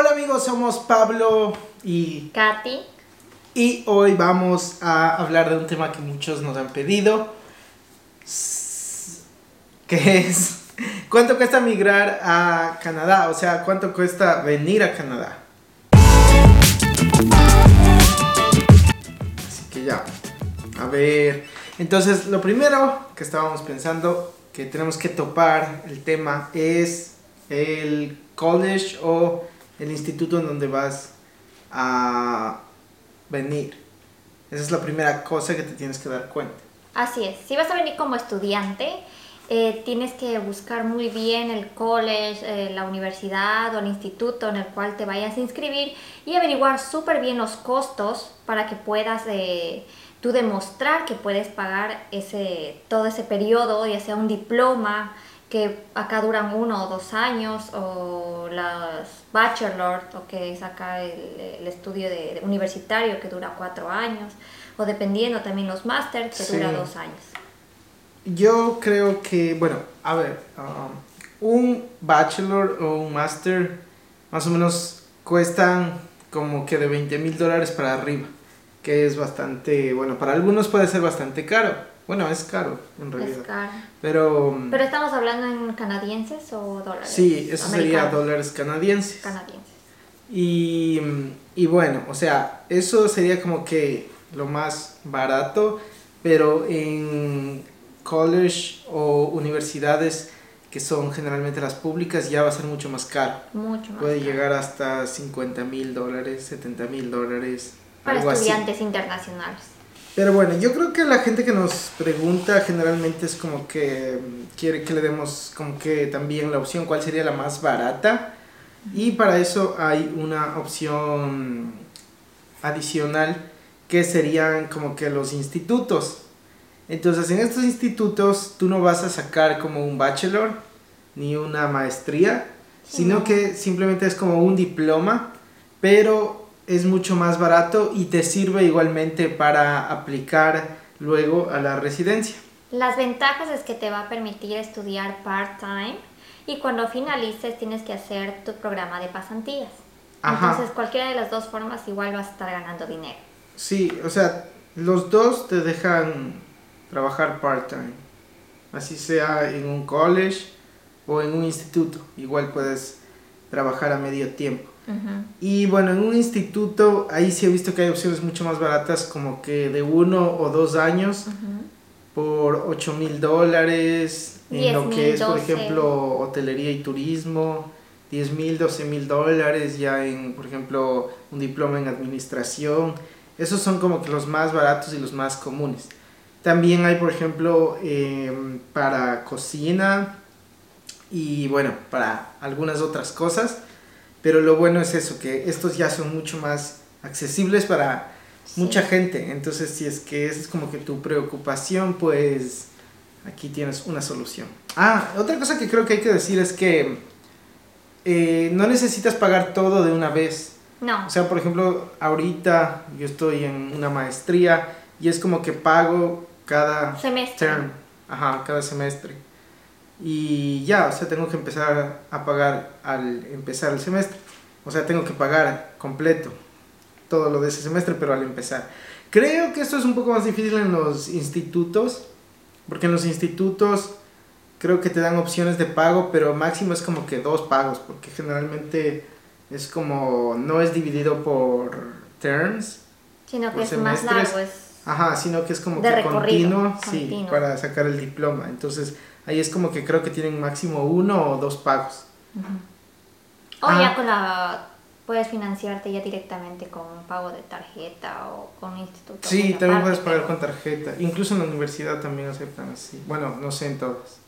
Hola amigos, somos Pablo y Katy. Y hoy vamos a hablar de un tema que muchos nos han pedido. Que es ¿cuánto cuesta migrar a Canadá? O sea, ¿cuánto cuesta venir a Canadá? Así que ya. A ver. Entonces, lo primero que estábamos pensando que tenemos que topar el tema es el college o el instituto en donde vas a venir. Esa es la primera cosa que te tienes que dar cuenta. Así es, si vas a venir como estudiante, eh, tienes que buscar muy bien el college, eh, la universidad o el instituto en el cual te vayas a inscribir y averiguar súper bien los costos para que puedas eh, tú demostrar que puedes pagar ese, todo ese periodo, ya sea un diploma, que acá duran uno o dos años, o las bachelor, o que es acá el, el estudio de, universitario que dura cuatro años, o dependiendo también los máster que Sí. dura dos años. Yo creo que, bueno, a ver, um, un bachelor o un master más o menos cuestan como que de 20 mil dólares para arriba, que es bastante, bueno, para algunos puede ser bastante caro. Bueno, es caro en Es realidad. caro. Pero, Pero estamos hablando en canadienses o dólares. sí, eso sería dólares canadienses. Canadienses. Y, y bueno, o sea, eso sería como que lo más barato, pero en college o universidades que son generalmente las públicas ya va a ser mucho más caro. Mucho más. Puede caro. llegar hasta 50 mil dólares, 70 mil dólares, Para algo así. estudiantes internacionales. Pero bueno, yo creo que la gente que nos pregunta generalmente es como que mm, quiere que le demos como que también la opción cuál sería la más barata. Y para eso hay una opción adicional que serían como que los institutos. Entonces en estos institutos tú no vas a sacar como un bachelor ni una maestría, Sí, sino no. que simplemente es como un diploma, pero es mucho más barato y te sirve igualmente para aplicar luego a la residencia. Las ventajas es que te va a permitir estudiar part-time y cuando finalices tienes que hacer tu programa de pasantías. Ajá. Entonces cualquiera de las dos formas igual vas a estar ganando dinero. Sí, o sea, los dos te dejan trabajar part-time. Así sea en un college o en un instituto. Igual puedes trabajar a medio tiempo. Ujú. Y bueno, en un instituto, ahí sí he visto que hay opciones mucho más baratas, como que de uno o dos años Ujú. por 8 mil dólares. En 10 lo que es, por 12. ejemplo, hotelería y turismo. 10 mil, 12 mil dólares ya en, por ejemplo, un diploma en administración. Esos son como que los más baratos y los más comunes. También hay, por ejemplo, em, para cocina y bueno, para algunas otras cosas. Pero lo bueno es eso, que estos ya son mucho más accesibles para Sí. mucha gente. Entonces, si es que esa es como que tu preocupación, pues aquí tienes una solución. Ah, otra cosa que creo que hay que decir es que eh, no necesitas pagar todo de una vez. No. O sea, por ejemplo, ahorita yo estoy en una maestría y es como que pago cada Semestre. term, ajá, cada semestre. Y ya, o sea, tengo que empezar a pagar al empezar el semestre. O sea, tengo que pagar completo todo lo de ese semestre, pero al empezar. Creo que esto es un poco más difícil en los institutos, porque en los institutos creo que te dan opciones de pago, pero máximo es como que dos pagos, porque generalmente es como, no es dividido por terms, Sino que es más largo. Es... Ajá, sino que es como De que continuo, sí, para sacar el diploma. Entonces, ahí es como que creo que tienen máximo uno o dos pagos. O Ah. ya con la... Puedes financiarte ya directamente con un pago de tarjeta o con un instituto. Sí, también puedes pagar pero- con tarjeta. Incluso en la universidad también aceptan así. Bueno, no sé en todas.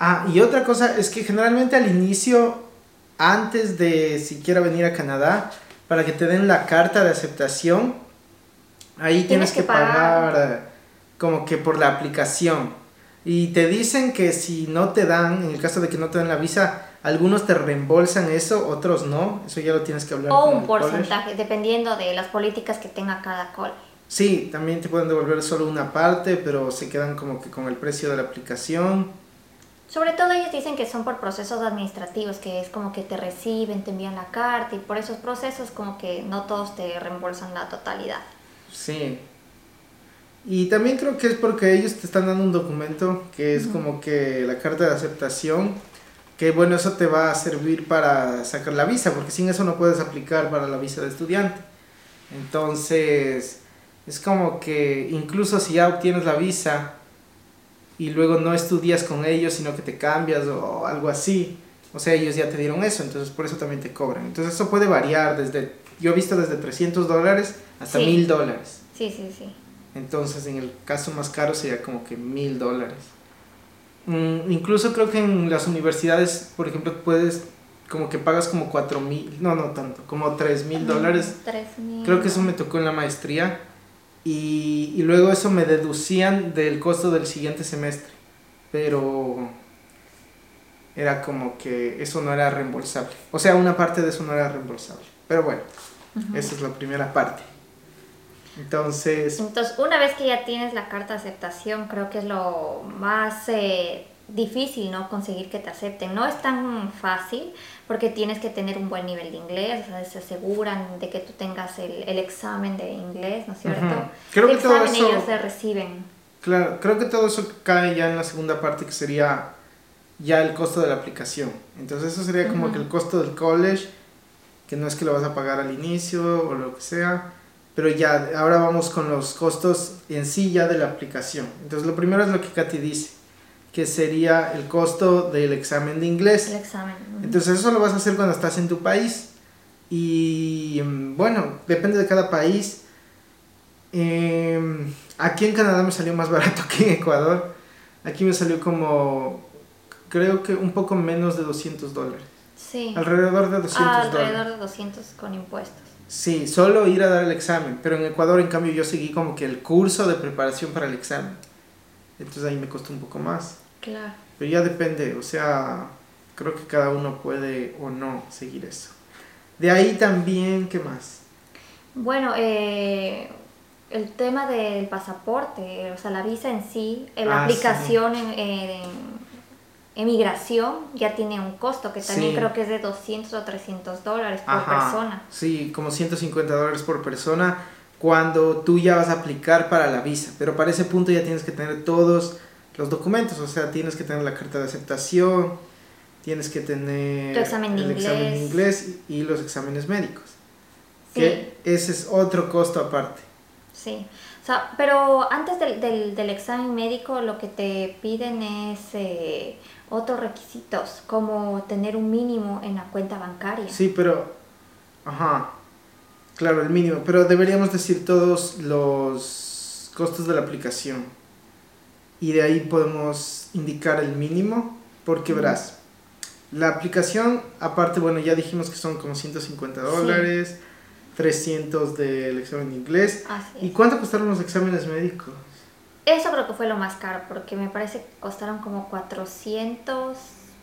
Ah, y otra cosa es que generalmente al inicio, antes de siquiera venir a Canadá, para que te den la carta de aceptación, ahí tienes, Tienes que, que pagar. pagar eh, como que por la aplicación. Y te dicen que si no te dan, en el caso de que no te den la visa, algunos te reembolsan eso, otros no. Eso ya lo tienes que hablar O con un el college. porcentaje, dependiendo de las políticas que tenga cada college. Sí, también te pueden devolver solo una parte, pero se quedan como que con el precio de la aplicación. Sobre todo ellos dicen que son por procesos administrativos, que es como que te reciben, te envían la carta y por esos procesos como que no todos te reembolsan la totalidad. Sí. Y también creo que es porque ellos te están dando un documento que es como que la carta de aceptación, que bueno, eso te va a servir para sacar la visa, porque sin eso no puedes aplicar para la visa de estudiante. Entonces, es como que incluso si ya obtienes la visa y luego no estudias con ellos, sino que te cambias o algo así, o sea, ellos ya te dieron eso, entonces por eso también te cobran. Entonces eso puede variar desde, yo he visto desde 300 dólares hasta Sí. 1000 dólares. Sí, sí, sí. Entonces, en el caso más caro sería como que mil dólares. Mm, incluso creo que en las universidades, por ejemplo, puedes, como que pagas como cuatro mil, no, no tanto, como tres mil dólares. Creo que eso me tocó en la maestría. Y, y luego eso me deducían del costo del siguiente semestre. Pero era como que eso no era reembolsable. O sea, una parte de eso no era reembolsable. Pero bueno, esa es la primera parte. Entonces, Entonces, una vez que ya tienes la carta de aceptación, creo que es lo más eh, difícil, ¿no? Conseguir que te acepten. No es tan fácil porque tienes que tener un buen nivel de inglés, o sea, se aseguran de que tú tengas el, el examen de inglés, ¿no es cierto? Ujú. Creo el que todo eso- ellos te reciben. Claro, creo que todo eso cae ya en la segunda parte que sería ya el costo de la aplicación. Entonces eso sería como que el costo del college, que no es que lo vas a pagar al inicio o lo que sea, pero ya ahora vamos con los costos en sí ya de la aplicación. Entonces lo primero es lo que Katy dice, que sería el costo del examen de inglés. El examen. Entonces eso lo vas a hacer cuando estás en tu país. Y mm, bueno, depende de cada país. Em, aquí en Canadá me salió más barato que en Ecuador. Aquí me salió como, creo que un poco menos de 200 dólares. Sí. Alrededor de 200 Ah, dólares. alrededor de 200 con impuestos. Sí, solo ir a dar el examen. Pero en Ecuador, en cambio, yo seguí como que el curso de preparación para el examen. Entonces ahí me costó un poco más. Claro. Pero ya depende, o sea, creo que cada uno puede o no seguir eso. De ahí también, ¿qué más? Bueno, eh, el tema del pasaporte, o sea, la visa en sí, eh, la Ah, aplicación en, en emigración ya tiene un costo que también Sí. creo que es de 200 o 300 dólares por Ajá, persona. Sí, como 150 dólares por persona cuando tú ya vas a aplicar para la visa. Pero para ese punto ya tienes que tener todos los documentos, o sea, tienes que tener la carta de aceptación, tienes que tener Tu examen de el examen de inglés. inglés y y los exámenes médicos. Sí. Que ese es otro costo aparte. Sí, o sea, pero antes del, del, del examen médico lo que te piden es eh, otros requisitos, como tener un mínimo en la cuenta bancaria. Sí, pero. Ajá. Claro, el mínimo. Pero deberíamos decir todos los costos de la aplicación. Y de ahí podemos indicar el mínimo. Porque verás. La aplicación, aparte, bueno, ya dijimos que son como 150 Sí. Dólares. 300 del examen de inglés. Así ¿Y cuánto costaron los exámenes médicos? Eso creo que fue lo más caro, porque me parece que costaron como 400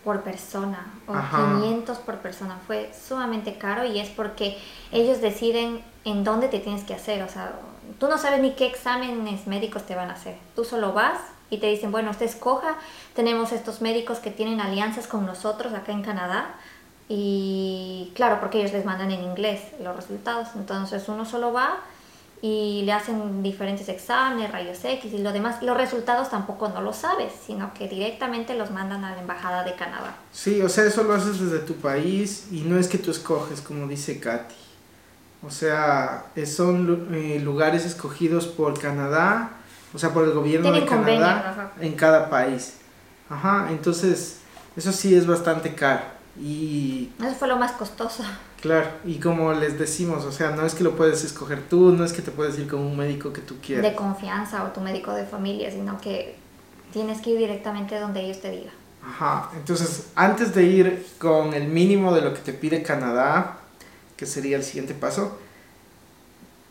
por persona o Ajá. 500 por persona. Fue sumamente caro y es porque ellos deciden en dónde te tienes que hacer. O sea, tú no sabes ni qué exámenes médicos te van a hacer. Tú solo vas y te dicen, bueno, usted escoja. Tenemos estos médicos que tienen alianzas con nosotros acá en Canadá. Y claro, porque ellos les mandan en inglés los resultados. Entonces uno solo va y le hacen diferentes exámenes, rayos X y lo demás. Los resultados tampoco no lo sabes, sino que directamente los mandan a la Embajada de Canadá. Sí, o sea, eso lo haces desde tu país y no es que tú escoges, como dice Katy. O sea, son eh, lugares escogidos por Canadá, o sea, por el gobierno de Canadá en cada país. Ajá, entonces, eso sí es bastante caro. Y Eso fue lo más costoso. claro, y como les decimos, o sea, no es que lo puedes escoger tú, no es que te puedes ir con un médico que tú quieras. De confianza o tu médico de familia, sino que tienes que ir directamente donde ellos te digan. Ajá, entonces antes de ir con el mínimo de lo que te pide Canadá, que sería el siguiente paso,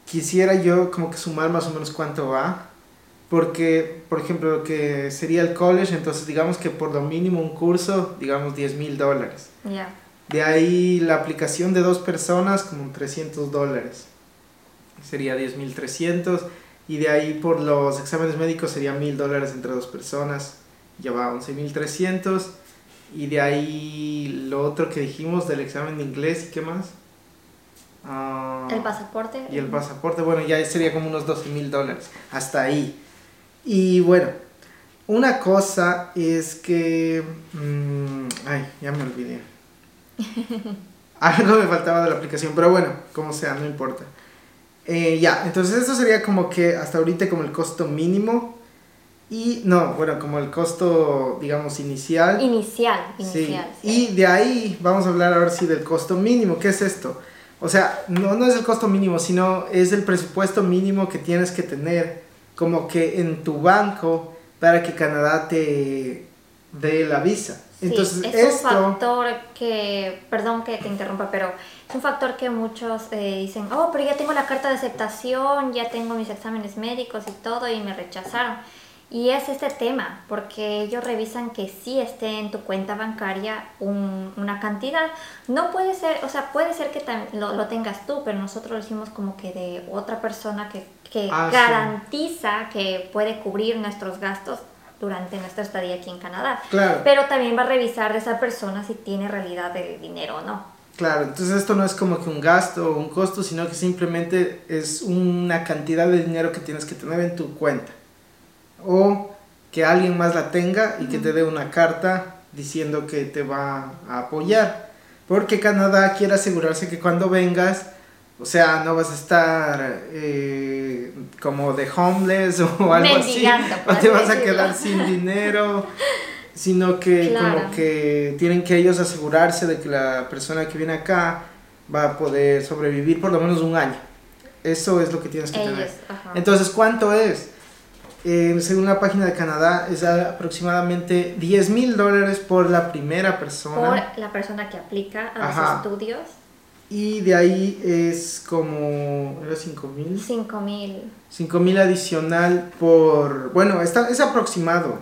quisiera yo como que sumar más o menos cuánto va, porque por ejemplo lo que sería el college, entonces digamos que por lo mínimo un curso, digamos 10 mil dólares. Ya. De ahí la aplicación de dos personas como 300 dólares, sería 10 mil 300, y de ahí por los exámenes médicos sería mil dólares entre dos personas, ya va 11.300. Y de ahí lo otro que dijimos del examen de inglés y qué más. Ah, El pasaporte. y el pasaporte, bueno, ya sería como unos 12 mil dólares. Hasta ahí. Y bueno, una cosa es que... mm, ay, ya me olvidé. Algo me faltaba de la aplicación, pero bueno, como sea, no importa. Eh, ya, entonces eso sería como que hasta ahorita como el costo mínimo. Y no, bueno, como el costo, digamos, inicial. Inicial, Sí, inicial. sí. y de ahí vamos a hablar ahora sí del costo mínimo. ¿Qué es esto? O sea, no, no es el costo mínimo, sino es el presupuesto mínimo que tienes que tener como que en tu banco para que Canadá te dé la visa. Sí, Entonces, es esto... un factor que, perdón que te interrumpa, pero es un factor que muchos eh, dicen, oh, pero ya tengo la carta de aceptación, ya tengo mis exámenes médicos y todo y me rechazaron. Y es este tema, porque ellos revisan que sí esté en tu cuenta bancaria un- una cantidad. No puede ser, o sea, puede ser que lo, lo tengas tú, pero nosotros lo hicimos como que de otra persona que, que Ah, sí. garantiza que puede cubrir nuestros gastos durante nuestra estadía aquí en Canadá. Claro. Pero también va a revisar de esa persona si tiene realidad el dinero o no. Claro, entonces esto no es como que un gasto o un costo, sino que simplemente es una cantidad de dinero que tienes que tener en tu cuenta. O que alguien más la tenga y que te dé una carta diciendo que te va a apoyar. Porque Canadá quiere asegurarse que cuando vengas, o sea, no vas a estar eh, como de homeless o algo así, Mendigando, por o te vas a decirlo. quedar sin dinero, sino que Claro. como que tienen que ellos asegurarse de que la persona que viene acá va a poder sobrevivir por lo menos un año. Eso es lo que tienes que tener. Ellos, ajá. Entonces, ¿cuánto es? Eh, según la página de Canadá, es aproximadamente 10 mil dólares por la primera persona. por la persona que aplica a Ajá. los estudios, Y de ahí es como. ¿Era 5 mil? 5 mil. 5 mil adicional por. Bueno, está, es aproximado.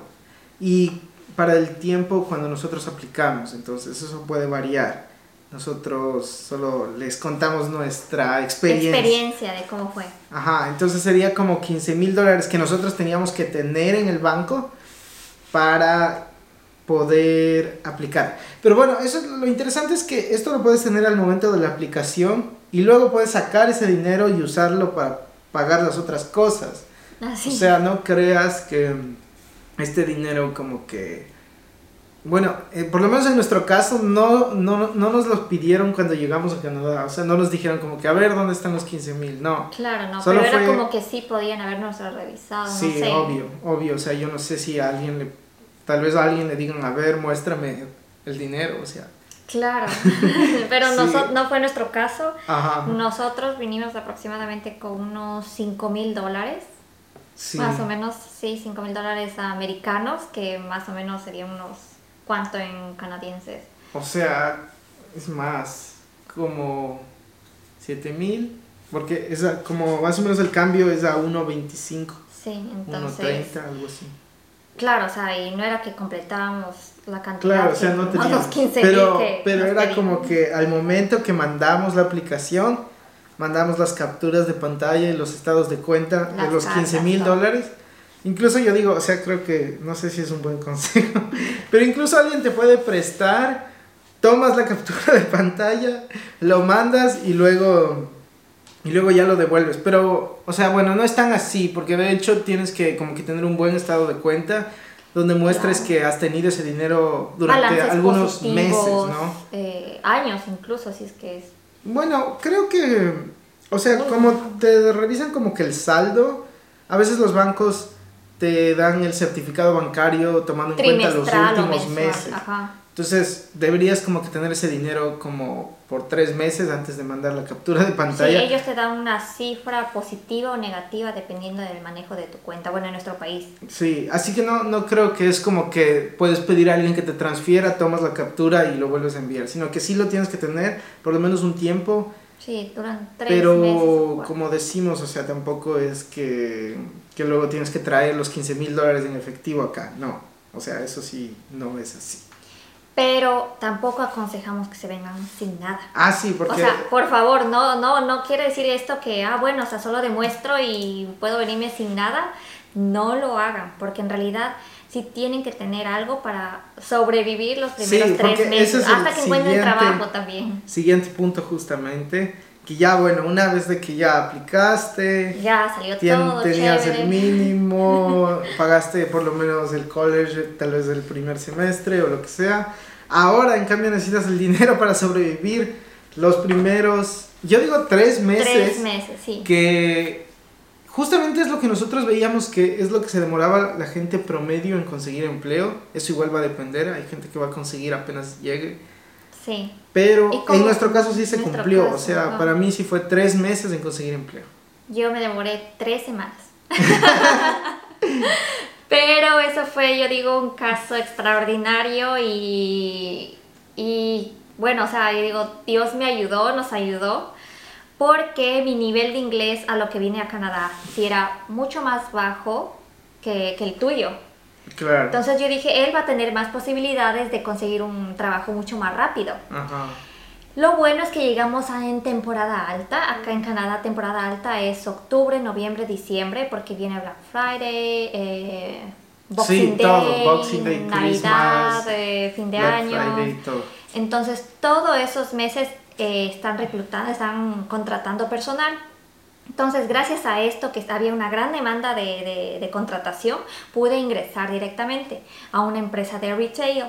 Y para el tiempo cuando nosotros aplicamos. Entonces, eso puede variar. Nosotros solo les contamos nuestra experiencia. Experiencia de cómo fue. Ajá, entonces sería como 15 mil dólares que nosotros teníamos que tener en el banco para poder aplicar. Pero bueno, eso es lo interesante es que esto lo puedes tener al momento de la aplicación y luego puedes sacar ese dinero y usarlo para pagar las otras cosas. Así. O sea, no creas que este dinero como que... Bueno, eh, por lo menos en nuestro caso no, no, no nos los pidieron cuando llegamos a Canadá. O sea, no nos dijeron como que a ver dónde están los 15 mil. No. claro, no, Solo pero era fue- como que sí podían habernos revisado, Sí, no sé. obvio, obvio. O sea, yo no sé si a alguien le... Tal vez a alguien le digan, a ver, muéstrame el dinero. O sea, Claro, pero Sí. noso- no fue nuestro caso. ajá. Nosotros vinimos aproximadamente con unos 5 mil dólares, Sí. más o menos, sí, 5 mil dólares americanos, que más o menos serían unos, ¿cuánto en canadienses? O sea, es más, como 7 mil. Porque es a- como más o menos el cambio es a 1.25, Sí, entonces, 1.30, algo así. Claro, o sea, y no era que completábamos la cantidad, Claro, o sea, no teníamos. los 15 pero que pero era como que al momento que mandamos la aplicación, mandamos las capturas de pantalla y los estados de cuenta de los cartas, 15 mil dólares. Incluso yo digo, o sea, creo que, no sé si es un buen consejo, pero incluso alguien te puede prestar, tomas la captura de pantalla, lo mandas y luego, y luego ya lo devuelves. Pero, o sea, bueno, no es tan así, porque de hecho tienes que como que tener un buen estado de cuenta donde muestres Claro. que has tenido ese dinero durante Balances algunos meses, ¿no? eh, años incluso, si es que es. Bueno, creo que, o sea, Bueno. como te revisan como que el saldo, a veces los bancos te dan el certificado bancario tomando en cuenta los últimos meses. Ajá. Entonces, deberías como que tener ese dinero como por tres meses antes de mandar la captura de Sí, pantalla. ellos te dan una cifra positiva o negativa dependiendo del manejo de tu cuenta, bueno, en nuestro país. Sí, así que no, no creo que es como que puedes pedir a alguien que te transfiera, tomas la captura y lo vuelves a enviar, sino que sí lo tienes que tener por lo menos un tiempo, Sí, duran tres meses. pero como decimos, o sea, tampoco es que, que luego tienes que traer los 15 mil dólares en efectivo acá, no, o sea, eso sí no es así. Pero tampoco aconsejamos que se vengan sin nada. Ah, sí, O porque... sea, por favor, no, no, no quiere decir esto que, ah, bueno, o sea, solo demuestro y puedo venirme sin nada. No lo hagan, porque en realidad sí tienen que tener algo para sobrevivir los primeros tres meses, hasta que encuentren trabajo también. Siguiente punto justamente, que ya bueno, una vez de que ya aplicaste, ya salió todo, tenías el mínimo, pagaste por lo menos el college, tal vez el primer semestre o lo que sea. Ahora, en cambio, necesitas el dinero para sobrevivir los primeros, yo digo tres meses. Tres meses, sí. Que justamente es lo que nosotros veíamos que es lo que se demoraba la gente promedio en conseguir empleo. Eso igual va a depender, hay gente que va a conseguir apenas llegue. Sí. Pero en nuestro caso sí se cumplió, o sea, para mí sí fue tres meses en conseguir empleo. Yo me demoré tres semanas. Pero eso fue, yo digo, un caso extraordinario y, y bueno, o sea, yo digo, Dios me ayudó, nos ayudó, porque mi nivel de inglés a lo que vine a Canadá sí era mucho más bajo que, que el tuyo. Claro. Entonces yo dije, él va a tener más posibilidades de conseguir un trabajo mucho más rápido. Ajá. Lo bueno es que llegamos a en temporada alta. Acá en Canadá temporada alta es octubre, noviembre, diciembre, porque viene Black Friday, eh, Boxing, Day, Navidad, eh, fin de año. Entonces todos esos meses eh, están reclutando, están contratando personal. Entonces, gracias a esto, que había una gran demanda de, de contratación, pude ingresar directamente a una empresa de retail.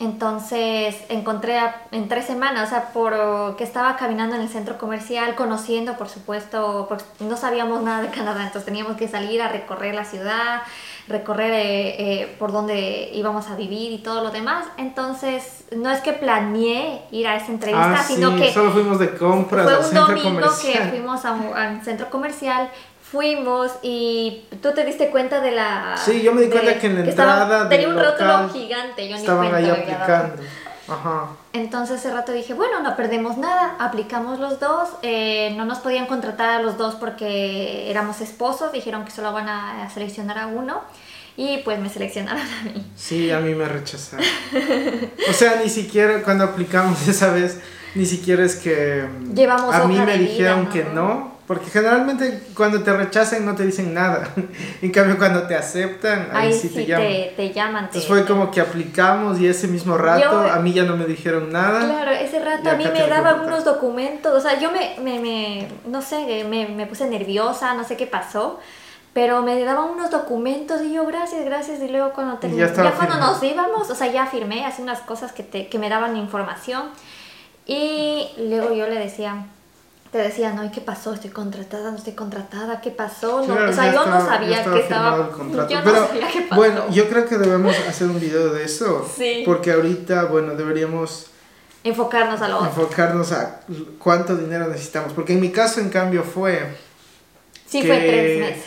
Entonces encontré en tres semanas, o sea, por que estaba caminando en el centro comercial, conociendo, por supuesto, porque no sabíamos nada de Canadá, entonces teníamos que salir a recorrer la ciudad, recorrer eh, eh, por donde íbamos a vivir y todo lo demás. Entonces, no es que planeé ir a esa entrevista, ah, sino que... Solo fuimos de compras fue un domingo que fuimos a al centro comercial, fuimos y tú te diste cuenta de la... Sí, yo me di cuenta que en la entrada... tenía un rótulo gigante, yo estaban ahí aplicando. Ajá. Entonces ese rato dije, bueno, no perdemos nada, aplicamos los dos, eh, no nos podían contratar a los dos porque éramos esposos, dijeron que solo van a seleccionar a uno y pues me seleccionaron a mí. Sí, a mí me rechazaron. o sea, ni siquiera cuando aplicamos esa vez, ni siquiera es que Llevamos a mí me dijeron que no porque generalmente cuando te rechazan no te dicen nada. en cambio, cuando te aceptan, ahí, sí, te, llaman. Te, llaman. Entonces fue como que aplicamos y ese mismo rato a mí ya no me dijeron nada. Claro, ese rato a mí me daban unos documentos. O sea, yo me, me, me no sé, me, me puse nerviosa, no sé qué pasó pero me daban unos documentos y yo gracias, gracias y luego cuando ya, ya, cuando nos íbamos, o sea, ya firmé, así unas cosas que, te, que me daban información y luego yo le decía, te decía, no, ¿y qué pasó? Estoy contratada, no estoy contratada, ¿qué pasó? No, o sea, yo no sabía que estaba... Yo no sabía qué pasó. Bueno, yo creo que debemos hacer un video de eso. Sí. Porque ahorita, bueno, deberíamos... Enfocarnos a lo otro. Enfocarnos a cuánto dinero necesitamos. Porque en mi caso, en cambio, fue... Sí, fue tres meses.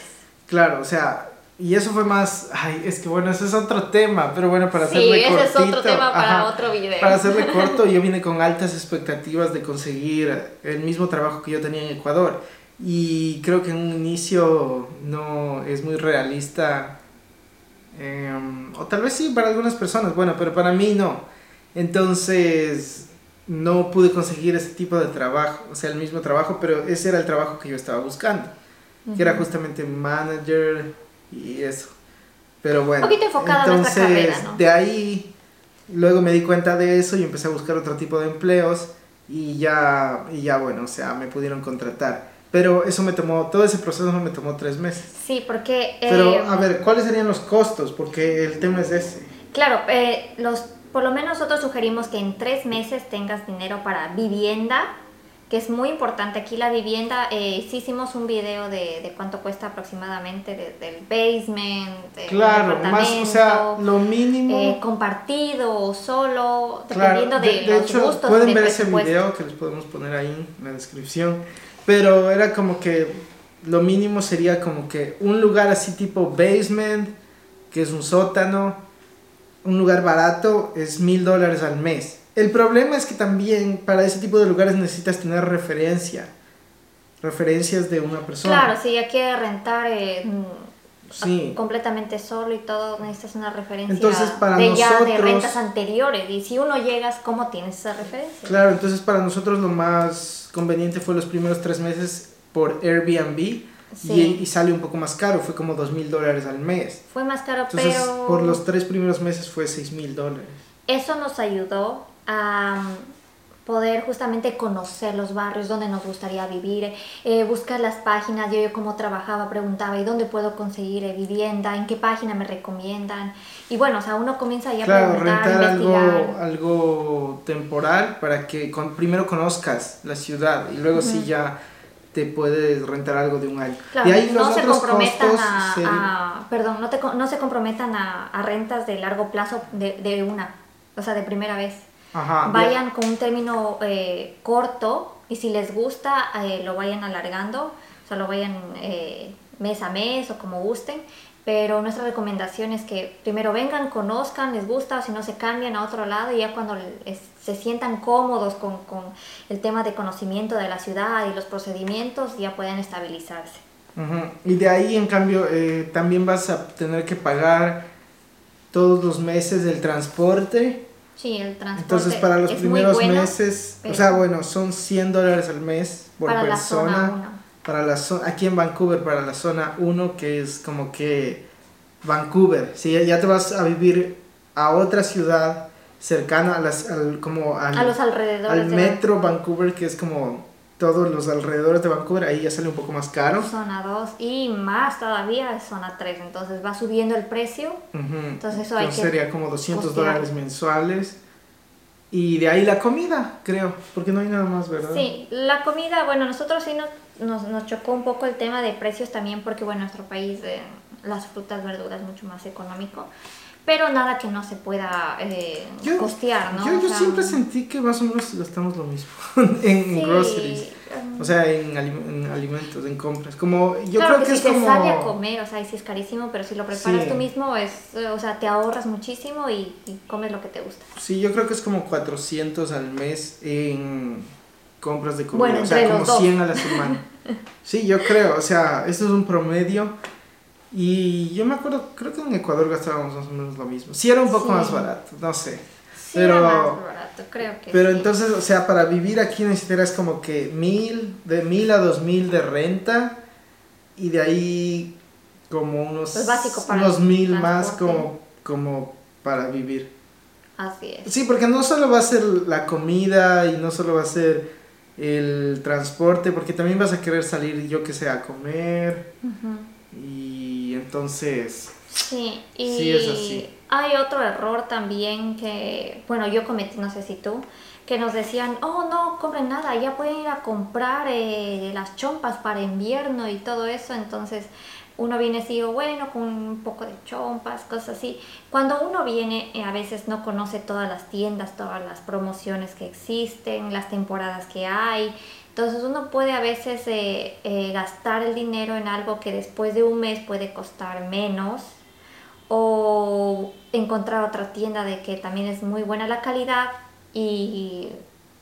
Claro, o sea, y eso fue más, ay, es que bueno, ese es otro tema, pero bueno, para hacerle sí, ese es otro tema para otro video. Para hacerle corto, yo vine con altas expectativas de conseguir el mismo trabajo que yo tenía en Ecuador. Y creo que en un inicio no es muy realista, em, o tal vez sí para algunas personas, bueno, pero para mí no. Entonces, no pude conseguir ese tipo de trabajo, o sea, el mismo trabajo, pero ese era el trabajo que yo estaba buscando, que era justamente manager y eso. Pero bueno. Un poquito enfocada entonces, carrera, ¿no? de ahí, luego me di cuenta de eso y empecé a buscar otro tipo de empleos y ya, y ya bueno, o sea, me pudieron contratar. Pero eso me tomó, todo ese proceso me tomó tres meses. Sí, porque... Pero, eh, a ver, ¿cuáles serían los costos? Porque el tema es ese. Claro, eh, los, por lo menos nosotros sugerimos que en tres meses tengas dinero para vivienda, que es muy importante. Aquí la vivienda, eh, sí hicimos un video de, de cuánto cuesta aproximadamente del basement, del claro, más, o sea, lo mínimo. Eh, compartido o solo, dependiendo de, de, los hecho, gustos. Pueden ver ese video que les podemos poner ahí en la descripción. Pero era como que lo mínimo sería como que un lugar así tipo basement, que es un sótano, un lugar barato, es mil dólares al mes el problema es que también para ese tipo de lugares necesitas tener referencia, referencias de una persona. Claro, si ya quieres rentar eh, mm, completamente solo y todo, necesitas una referencia entonces, para de nosotros, ya de rentas anteriores. Y si uno llegas, ¿cómo tienes esa referencia? Claro, entonces para nosotros lo más conveniente fue los primeros tres meses por Airbnb, y, y, sale un poco más caro, fue como dos mil dólares al mes. Fue más caro, Entonces, pero... por los tres primeros meses fue seis mil dólares. Eso nos ayudó a poder justamente conocer los barrios donde nos gustaría vivir, eh, buscar las páginas, yo, yo como trabajaba preguntaba, ¿y dónde puedo conseguir eh, vivienda? ¿En qué página me recomiendan? Y bueno, o sea, uno comienza ya a Claro, preguntar, rentar investigar. algo, algo temporal para que con- primero conozcas la ciudad y luego sí ya te puedes rentar algo de un año. Claro, y ahí los no se otros comprometan costos a, se- a- perdón, no, te, no se comprometan a, a rentas de largo plazo de, de una, o sea, de primera vez. Ajá, ya- vayan con un término eh, corto y si les gusta eh, lo vayan alargando, o sea, lo vayan eh, mes a mes o como gusten. Pero nuestra recomendación es que primero vengan, conozcan, les gusta, o si no se cambian a otro lado y ya cuando les- se sientan cómodos con, con el tema de conocimiento de la ciudad y los procedimientos, ya pueden estabilizarse. Ujú. Y de ahí, en cambio, eh, también vas a tener que pagar todos los meses del transporte. Sí, el transporte Entonces, para los es muy primeros meses, o sea, bueno, son 100 dólares al mes por para la persona. zona 1. para la zona, aquí en Vancouver, para la zona 1, que es como que Vancouver. Si ya- ya te vas a vivir a otra ciudad cercana a las, al, como al, A los alrededores al de metro Vancouver, que es como todos los alrededores de Vancouver, ahí ya sale un poco más caro. zona 2 y más todavía es zona 3, entonces va subiendo el precio. Entonces eso hay que sería como 200 costear. dólares mensuales. Y de ahí la comida, creo, porque no hay nada más, ¿verdad? Sí, la comida, bueno, nosotros sí nos, nos, nos chocó un poco el tema de precios también porque, bueno, en nuestro país eh, las frutas, verduras es mucho más económico, pero nada que no se pueda eh, Yo- costear, ¿no? Yo, O yo sea, siempre sentí que más o menos gastamos lo mismo en sí, groceries. um, O sea, en, alim- en alimentos, en compras. Como, yo claro creo que, que, es si como... te sale a comer, o sea, y si es carísimo, pero si lo preparas Sí. tú mismo, es, o sea, te ahorras muchísimo y, y comes lo que te gusta. Sí, yo creo que es como 400 al mes en compras de comida. Bueno, o sea, como los dos. 100 a la semana. sí, yo creo. O sea, esto es un promedio. Y yo me acuerdo, creo que en Ecuador gastábamos más o menos lo mismo. Sí, era un poco Sí. más barato, no sé. Sí, Pero- era más barato, creo que Pero sí. entonces, o sea, para vivir aquí necesitarás como que mil, de mil a dos mil de renta y de ahí como unos, Pues básico para unos mil más como, como para vivir. Así es. Sí, porque no solo va a ser la comida y no solo va a ser el transporte, porque también vas a querer salir, yo que sé, a comer y entonces... Sí, y Sí, es así. hay otro error también que, bueno, yo cometí, no sé si tú, que nos decían, oh, no compren nada, ya pueden ir a comprar eh, las chompas para invierno y todo eso, entonces uno viene así, bueno, con un poco de chompas, cosas así. Cuando uno viene, eh, a veces no conoce todas las tiendas, todas las promociones que existen, las temporadas que hay. Entonces uno puede a veces eh, eh, gastar el dinero en algo que después de un mes puede costar menos o encontrar otra tienda de que también es muy buena la calidad y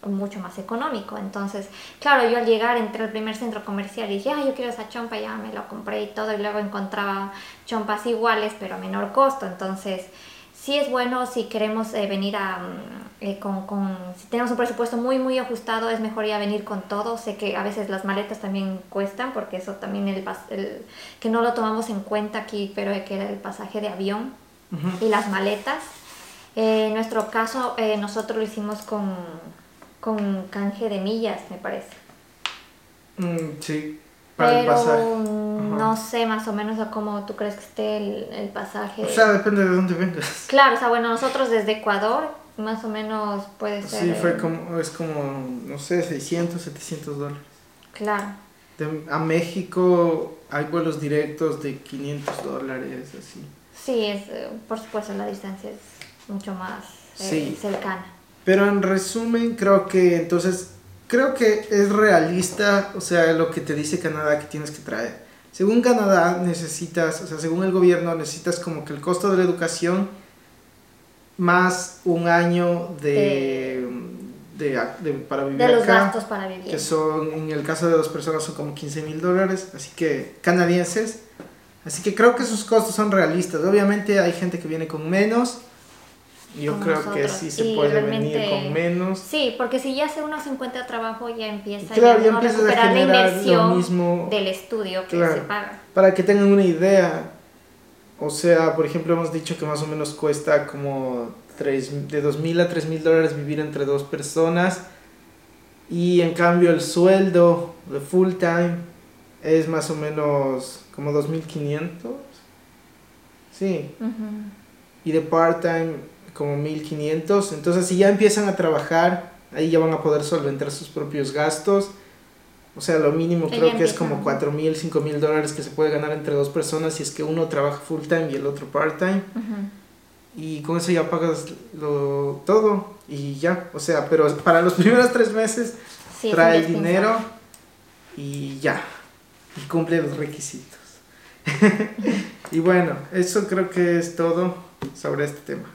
mucho más económico. Entonces, claro, yo al llegar entré al primer centro comercial y dije, ah, yo quiero esa chompa, ya me lo compré y todo, y luego encontraba chompas iguales pero a menor costo. Entonces, sí es bueno si queremos eh, venir a, mm, eh, con, con, si tenemos un presupuesto muy, muy ajustado, es mejor ya venir con todo. Sé que a veces las maletas también cuestan, porque eso también el, el que no lo tomamos en cuenta aquí, pero que era el pasaje de avión Ujú. y las maletas. Eh, en nuestro caso, eh, nosotros lo hicimos con, con canje de millas, me parece. Mm, sí, para el Pero pasaje. no sé más o menos a cómo tú crees que esté el, el pasaje. O sea, depende de dónde vengas. Claro, o sea, bueno, nosotros desde Ecuador, más o menos puede ser. Sí, fue como, es como, no sé, 600, 700 dólares. Claro. De- a México hay vuelos directos de 500 dólares, así. Sí, es, eh, por supuesto, la distancia es mucho más eh, Sí. cercana. Pero en resumen, creo que entonces, creo que es realista, o sea, lo que te dice Canadá que tienes que traer. Según Canadá necesitas, o sea, según el gobierno necesitas como que el costo de la educación más un año de, de, de- para vivir De los acá. gastos para vivir. que son, en el caso de dos personas, son como 15 mil dólares, así que canadienses. Así que creo que sus costos son realistas. Obviamente hay gente que viene con menos, Yo creo que sí se Y puede venir con menos. Sí, porque si ya uno se encuentra trabajo, ya empieza Claro, ya a empiezas a recuperar la inversión mismo. del estudio que Claro. se paga. Para que tengan una idea, o sea, por ejemplo, hemos dicho que más o menos cuesta como tres, de 2.000 a 3.000 dólares vivir entre dos personas. Y en cambio el sueldo de full time es más o menos como 2.500. Sí. Ujú. Y de part time como 1.500. Entonces si ya empiezan a trabajar, ahí ya van a poder solventar sus propios gastos. O sea, lo mínimo creo que es como 4 mil, 5 mil dólares que se puede ganar entre dos personas si es que uno trabaja full time y el otro part time. Ujú. Y con eso ya pagas lo, todo y ya. O sea, pero para los primeros tres meses Sí, trae dinero y ya. Y cumple los requisitos. y bueno, eso creo que es todo sobre este tema.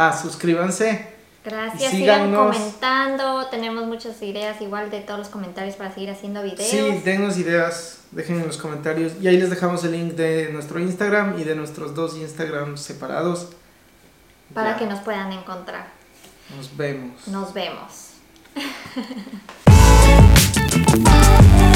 Ah, suscríbanse. Gracias, sigan comentando, tenemos muchas ideas igual de todos los comentarios para seguir haciendo videos. Sí, denos ideas, dejen en los comentarios. Y ahí les dejamos el link de nuestro Instagram y de nuestros dos Instagrams separados. para Ya, que nos puedan encontrar. Nos vemos. Nos vemos.